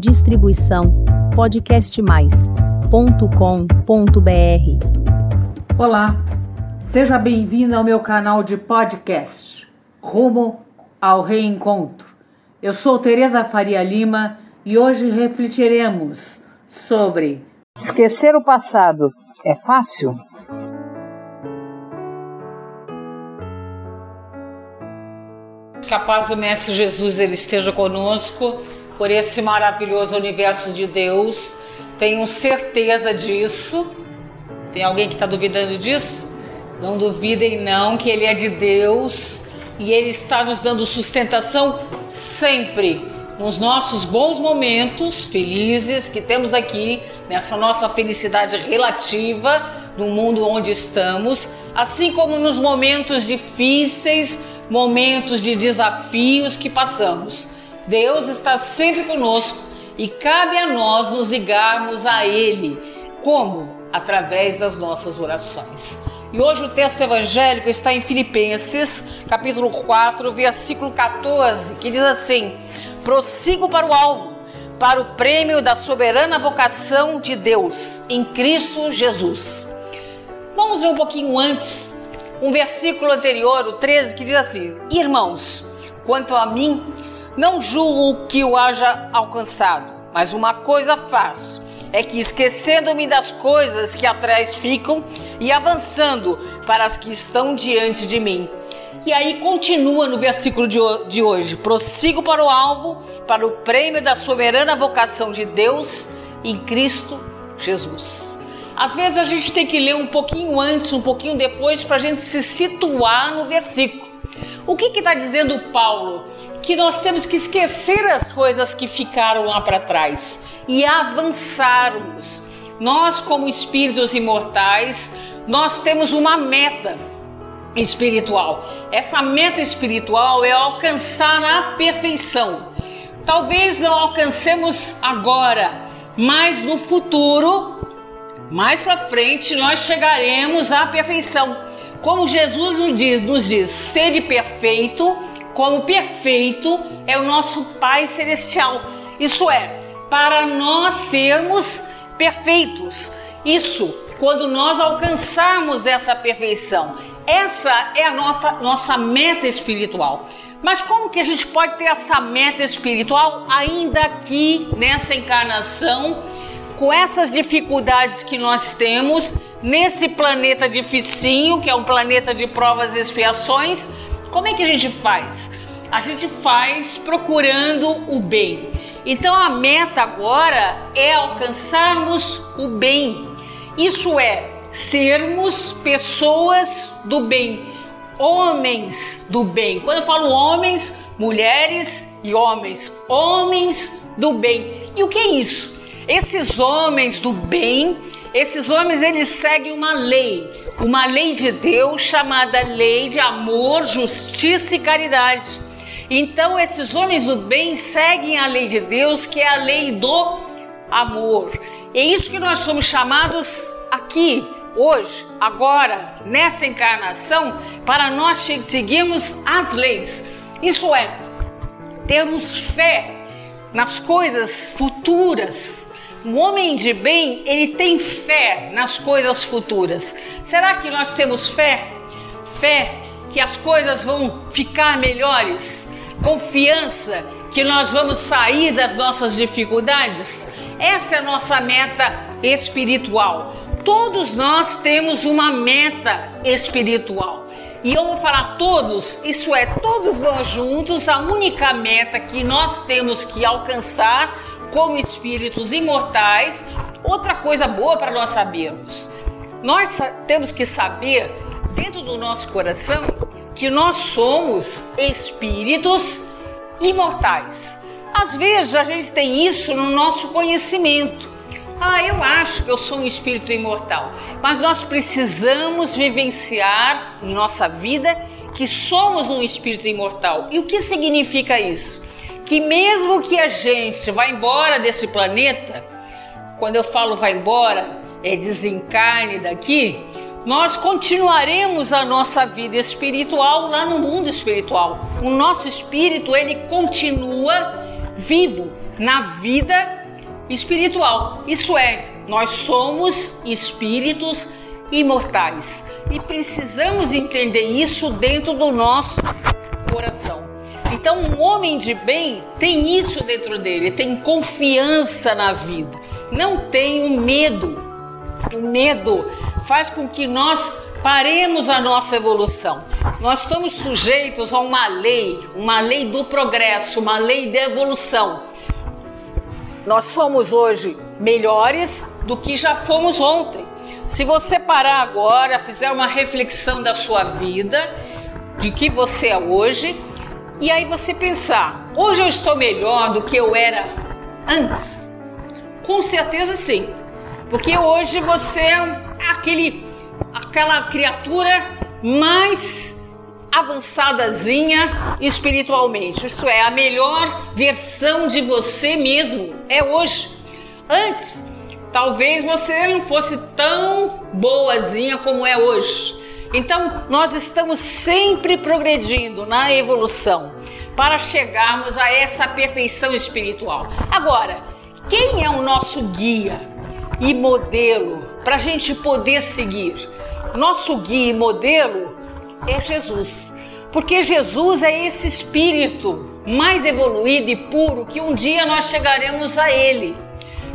Distribuição podcastmais.com.br. Olá, seja bem-vindo ao meu canal de podcast Rumo ao Reencontro. Eu sou Tereza Faria Lima e hoje refletiremos sobre Esquecer o passado é fácil? Que a paz do Mestre Jesus ele esteja conosco por esse maravilhoso universo de Deus. Tenho certeza disso. Tem alguém que está duvidando disso? Não duvidem não que ele é de Deus e ele está nos dando sustentação sempre nos nossos bons momentos felizes que temos aqui nessa nossa felicidade relativa no mundo onde estamos, assim como nos momentos difíceis momentos de desafios que passamos. Deus está sempre conosco e cabe a nós nos ligarmos a Ele. Como? Através das nossas orações. E hoje o texto evangélico está em Filipenses, capítulo 4, versículo 14, que diz assim: Prossigo para o alvo, para o prêmio da soberana vocação de Deus em Cristo Jesus. Vamos ver um pouquinho antes um versículo anterior, o 13, que diz assim: Irmãos, quanto a mim, não julgo que o haja alcançado, mas uma coisa faço, é que esquecendo-me das coisas que atrás ficam e avançando para as que estão diante de mim. E aí continua no versículo de hoje: prossigo para o alvo, para o prêmio da soberana vocação de Deus em Cristo Jesus. Às vezes a gente tem que ler um pouquinho antes, um pouquinho depois, para a gente se situar no versículo. O que está dizendo Paulo? Que nós temos que esquecer as coisas que ficaram lá para trás e avançarmos. Nós, como espíritos imortais, nós temos uma meta espiritual. Essa meta espiritual é alcançar a perfeição. Talvez não alcancemos agora, mas no futuro mais para frente nós chegaremos à perfeição. Como Jesus nos diz, nos diz, sede perfeito, como perfeito é o nosso Pai celestial. Isso é, para nós sermos perfeitos. Isso, quando nós alcançarmos essa perfeição. Essa é a nossa, nossa meta espiritual. Mas como que a gente pode ter essa meta espiritual ainda aqui nessa encarnação? com essas dificuldades que nós temos nesse planeta dificinho, que é um planeta de provas e expiações, como é que a gente faz? A gente faz procurando o bem. Então a meta agora é alcançarmos o bem. Isso é sermos pessoas do bem, homens do bem. Quando eu falo homens, mulheres e homens, homens do bem. E o que é isso? Esses homens do bem, esses homens eles seguem uma lei, uma lei de Deus chamada lei de amor, justiça e caridade. Então esses homens do bem seguem a lei de Deus, que é a lei do amor. É isso que nós somos chamados aqui, hoje, agora, nessa encarnação, para nós seguirmos as leis. Isso é, termos fé nas coisas futuras, um homem de bem, ele tem fé nas coisas futuras. Será que nós temos fé? Fé que as coisas vão ficar melhores? Confiança que nós vamos sair das nossas dificuldades? Essa é a nossa meta espiritual. Todos nós temos uma meta espiritual. E eu vou falar todos, isso é, todos nós juntos, a única meta que nós temos que alcançar como espíritos imortais. Outra coisa boa para nós sabermos: nós temos que saber, dentro do nosso coração, que nós somos espíritos imortais. Às vezes a gente tem isso no nosso conhecimento. Ah, eu acho que eu sou um espírito imortal. Mas nós precisamos vivenciar em nossa vida que somos um espírito imortal. E o que significa isso? Que mesmo que a gente vá embora desse planeta, quando eu falo vai embora, é desencarne daqui, nós continuaremos a nossa vida espiritual lá no mundo espiritual. O nosso espírito, ele continua vivo na vida espiritual. Isso é, nós somos espíritos imortais e precisamos entender isso dentro do nosso coração. Então, um homem de bem tem isso dentro dele, tem confiança na vida, não tem o medo. O medo faz com que nós paremos a nossa evolução. Nós estamos sujeitos a uma lei, uma lei do progresso, uma lei de evolução. Nós somos hoje melhores do que já fomos ontem. Se você parar agora, fizer uma reflexão da sua vida, de que você é hoje, e aí você pensar, hoje eu estou melhor do que eu era antes? Com certeza sim. Porque hoje você é aquele aquela criatura mais avançadazinha espiritualmente. Isso é a melhor versão de você mesmo é hoje. Antes, talvez você não fosse tão boazinha como é hoje. Então, nós estamos sempre progredindo na evolução para chegarmos a essa perfeição espiritual. Agora, quem é o nosso guia e modelo para a gente poder seguir? Nosso guia e modelo é Jesus, porque Jesus é esse espírito mais evoluído e puro que um dia nós chegaremos a Ele,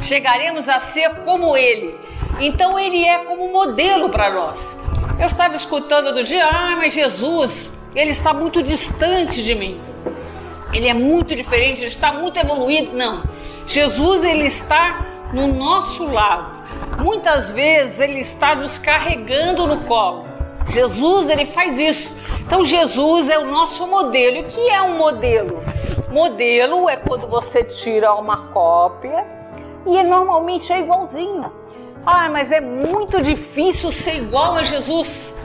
chegaremos a ser como Ele. Então Ele é como modelo para nós. Eu estava escutando do dia, ah, mas Jesus, Ele está muito distante de mim. Ele é muito diferente, Ele está muito evoluído. Não, Jesus Ele está no nosso lado. Muitas vezes Ele está nos carregando no colo. Jesus ele faz isso. Então Jesus é o nosso modelo. E o que é um modelo? Modelo é quando você tira uma cópia e normalmente é igualzinho. Ah, mas é muito difícil ser igual a Jesus.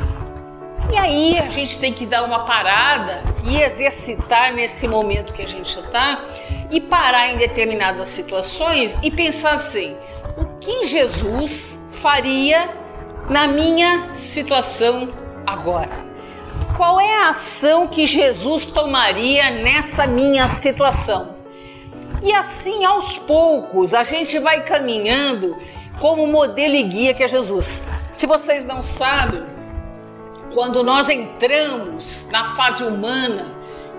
E aí a gente tem que dar uma parada e exercitar nesse momento que a gente está e parar em determinadas situações e pensar assim: o que Jesus faria na minha situação agora? Qual é a ação que Jesus tomaria nessa minha situação? E assim, aos poucos, a gente vai caminhando como modelo e guia que é Jesus. Se vocês não sabem, quando nós entramos na fase humana,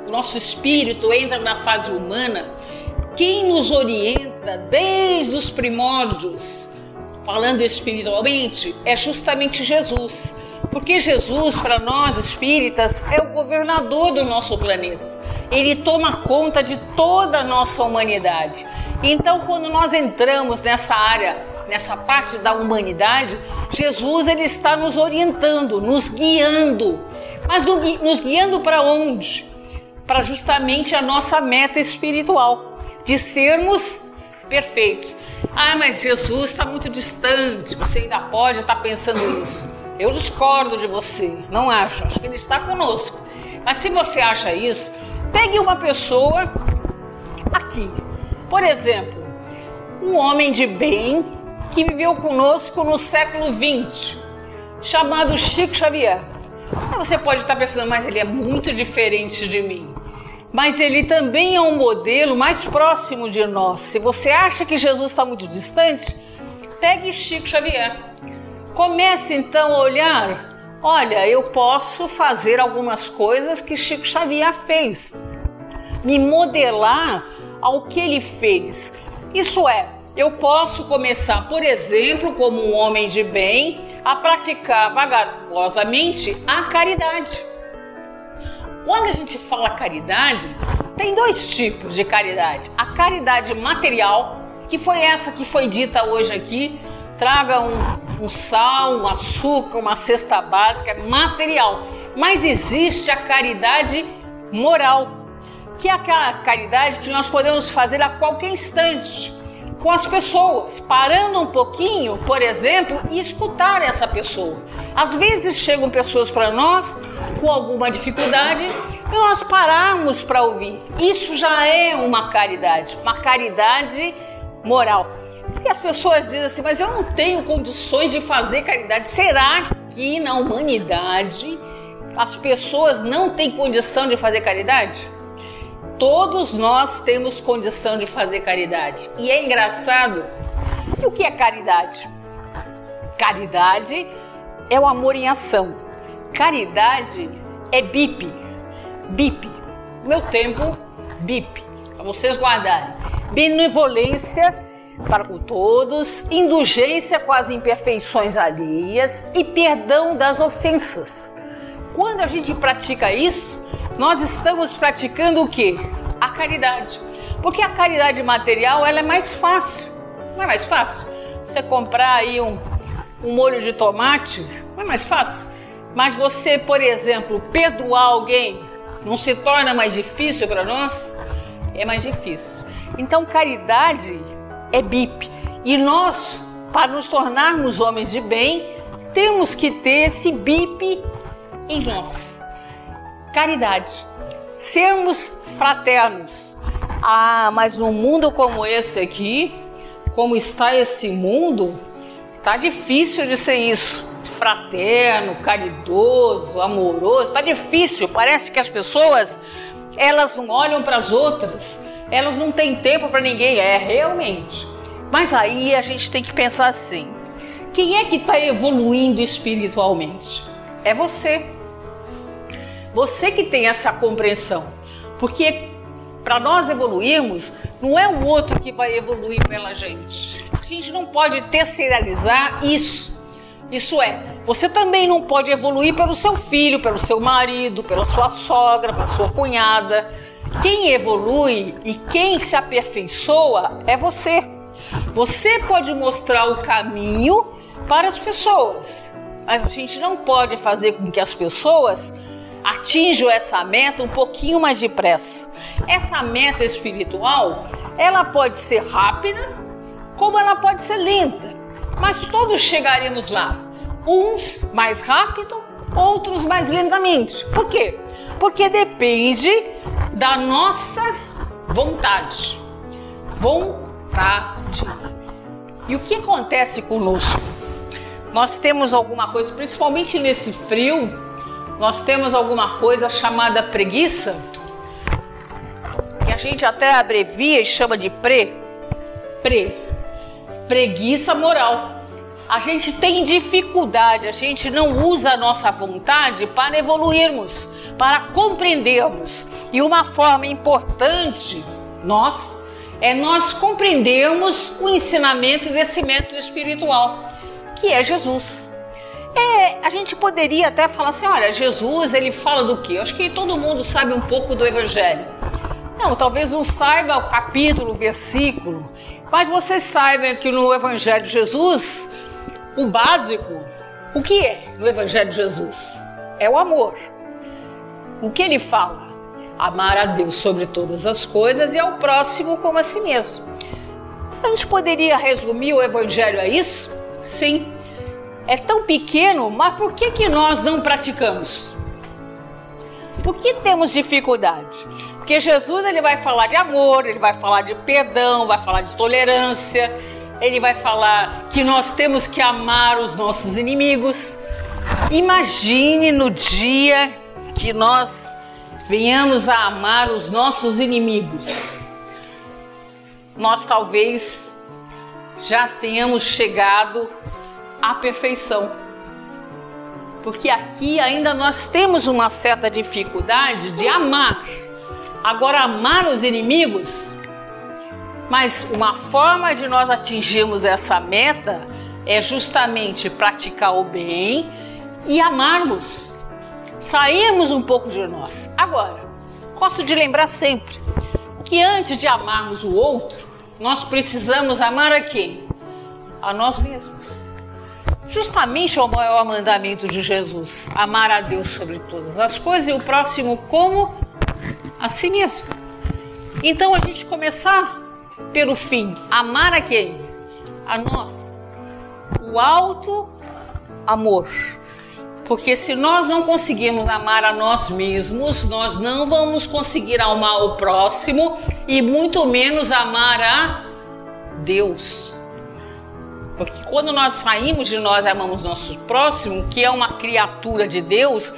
o nosso espírito entra na fase humana, quem nos orienta desde os primórdios, falando espiritualmente, é justamente Jesus. Porque Jesus, para nós espíritas, é o governador do nosso planeta. Ele toma conta de toda a nossa humanidade. Então, quando nós entramos nessa área, nessa parte da humanidade, Jesus ele está nos orientando, nos guiando. Mas nos guiando para onde? Para justamente a nossa meta espiritual, de sermos perfeitos. Ah, mas Jesus está muito distante, você ainda pode estar pensando isso. Eu discordo de você, não acho, acho que ele está conosco. Mas se você acha isso, pegue uma pessoa aqui, por exemplo, um homem de bem que viveu conosco no século XX, chamado Chico Xavier. Aí você pode estar pensando, mas ele é muito diferente de mim. Mas ele também é um modelo mais próximo de nós. Se você acha que Jesus está muito distante, pegue Chico Xavier. Comece então a olhar. Olha, eu posso fazer algumas coisas que Chico Xavier fez. Me modelar ao que ele fez. Isso é, eu posso começar, por exemplo, como um homem de bem, a praticar vagarosamente a caridade. Quando a gente fala caridade, tem dois tipos de caridade: a caridade material, que foi essa que foi dita hoje aqui, traga um, um sal, um açúcar, uma cesta básica material. Mas existe a caridade moral, que é aquela caridade que nós podemos fazer a qualquer instante com as pessoas, parando um pouquinho, por exemplo, e escutar essa pessoa. Às vezes chegam pessoas para nós com alguma dificuldade e nós paramos para ouvir. Isso já é uma caridade, uma caridade moral. Porque as pessoas dizem assim, mas eu não tenho condições de fazer caridade. Será que na humanidade as pessoas não têm condição de fazer caridade? Todos nós temos condição de fazer caridade. E é engraçado. E o que é caridade? Caridade é o amor em ação. Caridade é BIP. BIP. Meu tempo, BIP. Para vocês guardarem. Benevolência para com todos, indulgência com as imperfeições alheias e perdão das ofensas. Quando a gente pratica isso, nós estamos praticando o que? A caridade. Porque a caridade material ela é mais fácil. Não é mais fácil? Você comprar aí um, um molho de tomate, não é mais fácil? Mas você, por exemplo, perdoar alguém não se torna mais difícil para nós? É mais difícil. Então, caridade é BIP. E nós, para nos tornarmos homens de bem, temos que ter esse BIP em nós. Caridade. Sermos fraternos. Ah, mas num mundo como esse aqui, como está esse mundo, tá difícil de ser isso. Fraterno, caridoso, amoroso, tá difícil. Parece que as pessoas elas não olham para as outras elas não têm tempo para ninguém, é realmente. Mas aí a gente tem que pensar assim: quem é que está evoluindo espiritualmente? É você. Você que tem essa compreensão. Porque para nós evoluirmos, não é o outro que vai evoluir pela gente. A gente não pode terceirizar isso. Isso é, você também não pode evoluir pelo seu filho, pelo seu marido, pela sua sogra, pela sua cunhada. Quem evolui e quem se aperfeiçoa é você. Você pode mostrar o caminho para as pessoas, mas a gente não pode fazer com que as pessoas atinjam essa meta um pouquinho mais depressa. Essa meta espiritual, ela pode ser rápida, como ela pode ser lenta, mas todos chegaremos lá. Uns mais rápido, outros mais lentamente. Por quê? Porque depende da nossa vontade. Vontade. E o que acontece conosco? Nós temos alguma coisa, principalmente nesse frio, nós temos alguma coisa chamada preguiça, que a gente até abrevia e chama de pre, pre, preguiça moral. A gente tem dificuldade, a gente não usa a nossa vontade para evoluirmos para compreendermos. E uma forma importante, nós, é nós compreendermos o ensinamento desse mestre espiritual, que é Jesus. É, a gente poderia até falar assim, olha, Jesus, ele fala do quê? Eu acho que todo mundo sabe um pouco do evangelho. Não, talvez não saiba o capítulo, o versículo, mas vocês saibam que no evangelho de Jesus, o básico, o que é no evangelho de Jesus? É o amor. O que ele fala? Amar a Deus sobre todas as coisas e ao próximo como a si mesmo. A gente poderia resumir o evangelho a isso? Sim. É tão pequeno, mas por que, que nós não praticamos? Por que temos dificuldade? Porque Jesus ele vai falar de amor, ele vai falar de perdão, vai falar de tolerância, ele vai falar que nós temos que amar os nossos inimigos. Imagine no dia que nós venhamos a amar os nossos inimigos. Nós talvez já tenhamos chegado à perfeição. Porque aqui ainda nós temos uma certa dificuldade de amar. Agora, amar os inimigos, mas uma forma de nós atingirmos essa meta é justamente praticar o bem e amarmos sairmos um pouco de nós. Agora, gosto de lembrar sempre que antes de amarmos o outro, nós precisamos amar a quem? A nós mesmos. Justamente é o maior mandamento de Jesus: amar a Deus sobre todas as coisas e o próximo como a si mesmo. Então a gente começar pelo fim, amar a quem? A nós. O alto amor. Porque se nós não conseguirmos amar a nós mesmos, nós não vamos conseguir amar o próximo e muito menos amar a Deus. Porque quando nós saímos de nós e amamos nosso próximo, que é uma criatura de Deus,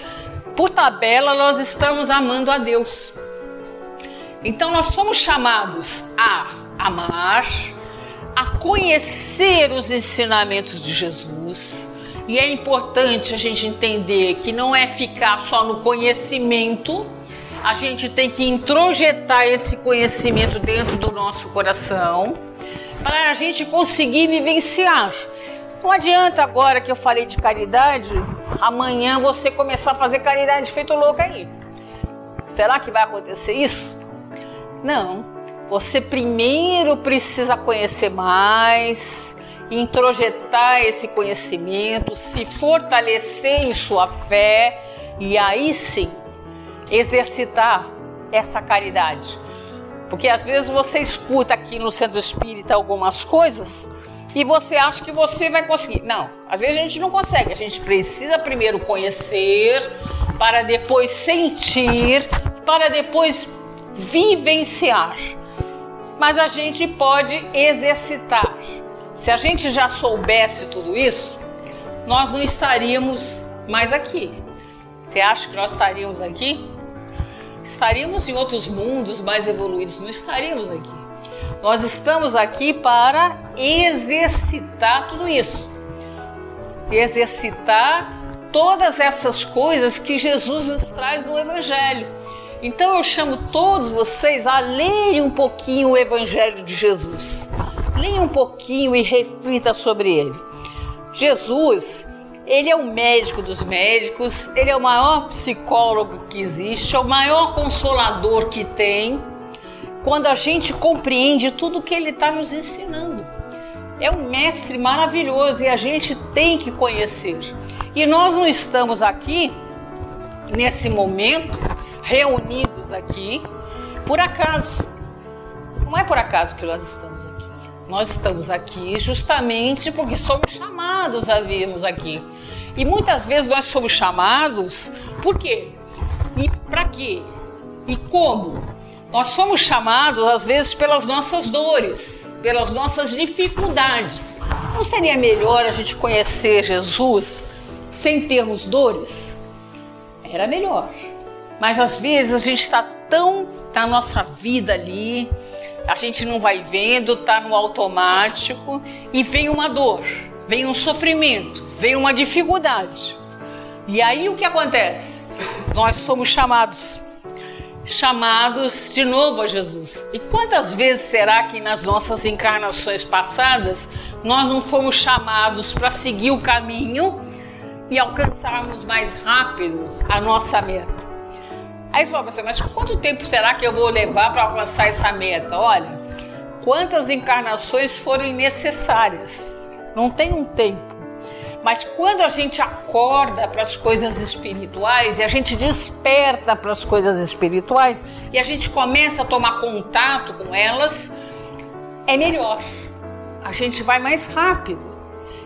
por tabela nós estamos amando a Deus. Então nós somos chamados a amar, a conhecer os ensinamentos de Jesus. E é importante a gente entender que não é ficar só no conhecimento, a gente tem que introjetar esse conhecimento dentro do nosso coração para a gente conseguir vivenciar. Não adianta agora que eu falei de caridade, amanhã você começar a fazer caridade feito louco aí. Será que vai acontecer isso? Não. Você primeiro precisa conhecer mais, introjetar esse conhecimento, se fortalecer em sua fé e aí sim exercitar essa caridade. Porque às vezes você escuta aqui no centro espírita algumas coisas e você acha que você vai conseguir. Não, às vezes a gente não consegue. A gente precisa primeiro conhecer, para depois sentir, para depois vivenciar. Mas a gente pode exercitar. Se a gente já soubesse tudo isso, nós não estaríamos mais aqui. Você acha que nós estaríamos aqui? Estaríamos em outros mundos mais evoluídos, não estaríamos aqui. Nós estamos aqui para exercitar tudo isso. Exercitar todas essas coisas que Jesus nos traz no Evangelho. Então eu chamo todos vocês a lerem um pouquinho o Evangelho de Jesus. Leia um pouquinho e reflita sobre ele. Jesus, ele é o médico dos médicos, ele é o maior psicólogo que existe, é o maior consolador que tem, quando a gente compreende tudo que ele está nos ensinando. É um mestre maravilhoso e a gente tem que conhecer. E nós não estamos aqui, nesse momento, reunidos aqui, por acaso. Não é por acaso que nós estamos aqui. Nós estamos aqui justamente porque somos chamados a virmos aqui. E muitas vezes nós somos chamados por quê? E para quê? E como? Nós somos chamados às vezes pelas nossas dores, pelas nossas dificuldades. Não seria melhor a gente conhecer Jesus sem termos dores? Era melhor. Mas às vezes a gente está tão na nossa vida ali, a gente não vai vendo, tá no automático e vem uma dor, vem um sofrimento, vem uma dificuldade. E aí o que acontece? Nós somos chamados chamados de novo a Jesus. E quantas vezes será que nas nossas encarnações passadas nós não fomos chamados para seguir o caminho e alcançarmos mais rápido a nossa meta? Aí você fala assim, mas quanto tempo será que eu vou levar para alcançar essa meta? Olha, quantas encarnações forem necessárias. Não tem um tempo. Mas quando a gente acorda para as coisas espirituais e a gente desperta para as coisas espirituais e a gente começa a tomar contato com elas, é melhor. A gente vai mais rápido.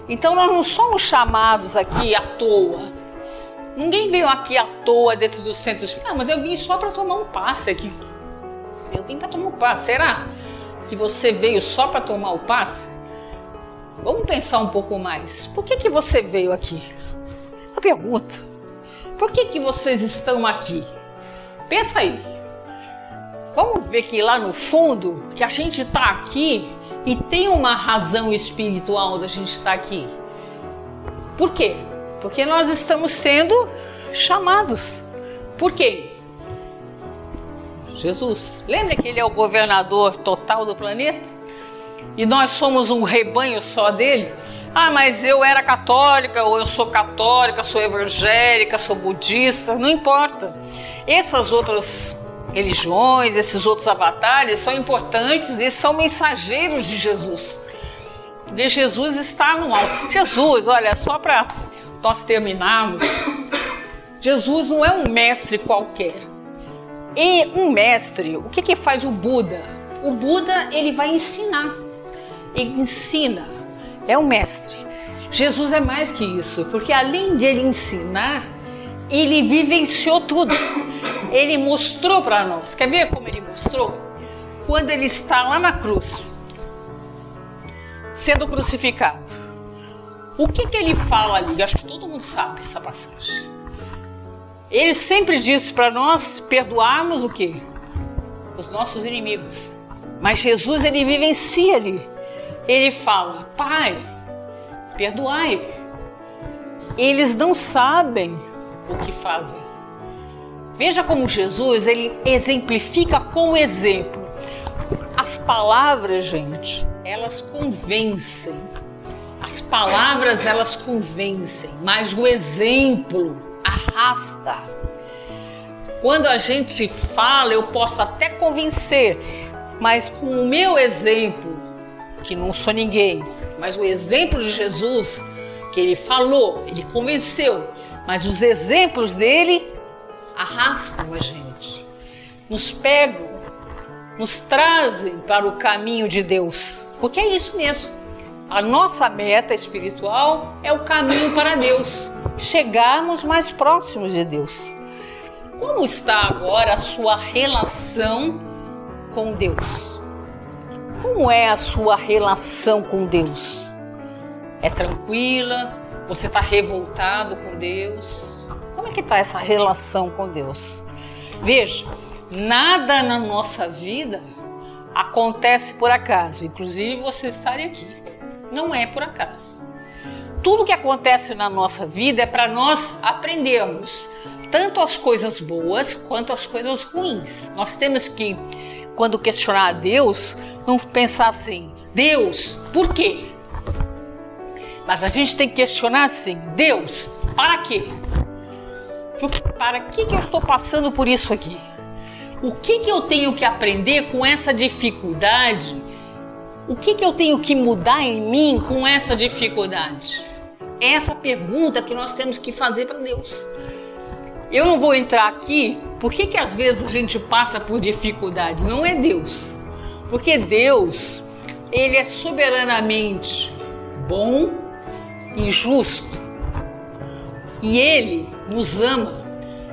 Então nós não somos chamados aqui à toa. Ninguém veio aqui à toa dentro do centro. Não, mas eu vim só para tomar um passe aqui. Eu vim para tomar um passe. Será que você veio só para tomar o passe? Vamos pensar um pouco mais. Por que, que você veio aqui? Uma pergunta. Por que, que vocês estão aqui? Pensa aí. Vamos ver que lá no fundo, que a gente está aqui e tem uma razão espiritual da gente estar tá aqui. Por quê? Porque nós estamos sendo chamados. Por quê? Jesus. Lembra que ele é o governador total do planeta? E nós somos um rebanho só dele? Ah, mas eu era católica, ou eu sou católica, sou evangélica, sou budista, não importa. Essas outras religiões, esses outros avatares são importantes e são mensageiros de Jesus. Porque Jesus está no alto. Jesus, olha, só para nós terminarmos, Jesus não é um mestre qualquer. E um mestre, o que, que faz o Buda? O Buda ele vai ensinar. Ele ensina. É um mestre. Jesus é mais que isso, porque além de ele ensinar, ele vivenciou tudo. Ele mostrou para nós. Quer ver como ele mostrou? Quando ele está lá na cruz, sendo crucificado. O que, que ele fala ali? Eu acho que todo mundo sabe essa passagem. Ele sempre disse para nós perdoarmos o quê? os nossos inimigos. Mas Jesus, ele vivencia ali. Ele fala: Pai, perdoai. Eles não sabem o que fazem. Veja como Jesus, ele exemplifica com o exemplo. As palavras, gente, elas convencem. As palavras, elas convencem, mas o exemplo arrasta. Quando a gente fala, eu posso até convencer, mas com o meu exemplo, que não sou ninguém, mas o exemplo de Jesus, que ele falou, ele convenceu, mas os exemplos dele arrastam a gente, nos pegam, nos trazem para o caminho de Deus, porque é isso mesmo. A nossa meta espiritual é o caminho para Deus, chegarmos mais próximos de Deus. Como está agora a sua relação com Deus? Como é a sua relação com Deus? É tranquila? Você está revoltado com Deus? Como é que está essa relação com Deus? Veja, nada na nossa vida acontece por acaso, inclusive você estar aqui. Não é por acaso. Tudo que acontece na nossa vida é para nós aprendermos tanto as coisas boas quanto as coisas ruins. Nós temos que, quando questionar a Deus, não pensar assim: Deus, por quê? Mas a gente tem que questionar assim: Deus, para quê? Para que, que eu estou passando por isso aqui? O que, que eu tenho que aprender com essa dificuldade? O que, que eu tenho que mudar em mim com essa dificuldade? Essa pergunta que nós temos que fazer para Deus. Eu não vou entrar aqui, por que, que às vezes a gente passa por dificuldades? Não é Deus. Porque Deus, Ele é soberanamente bom e justo. E Ele nos ama.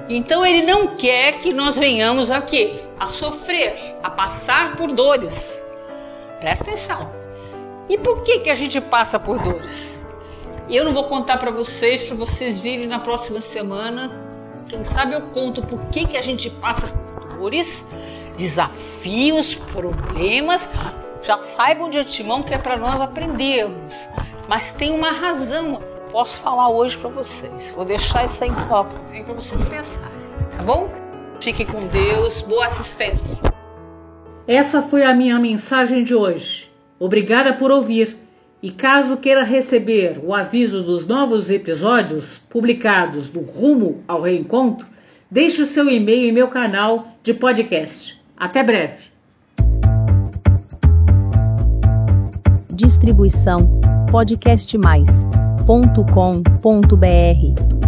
Então Ele não quer que nós venhamos a quê? A sofrer, a passar por dores. Presta atenção. E por que, que a gente passa por dores? Eu não vou contar para vocês, para vocês virem na próxima semana quem sabe eu conto por que, que a gente passa por dores, desafios, problemas. Já saibam de antemão que é para nós aprendermos. Mas tem uma razão. Posso falar hoje para vocês. Vou deixar isso aí em copo para vocês pensarem, tá bom? Fiquem com Deus. Boa assistência. Essa foi a minha mensagem de hoje. Obrigada por ouvir. E caso queira receber o aviso dos novos episódios publicados do Rumo ao Reencontro, deixe o seu e-mail em meu canal de podcast. Até breve. Distribuição podcastmais.com.br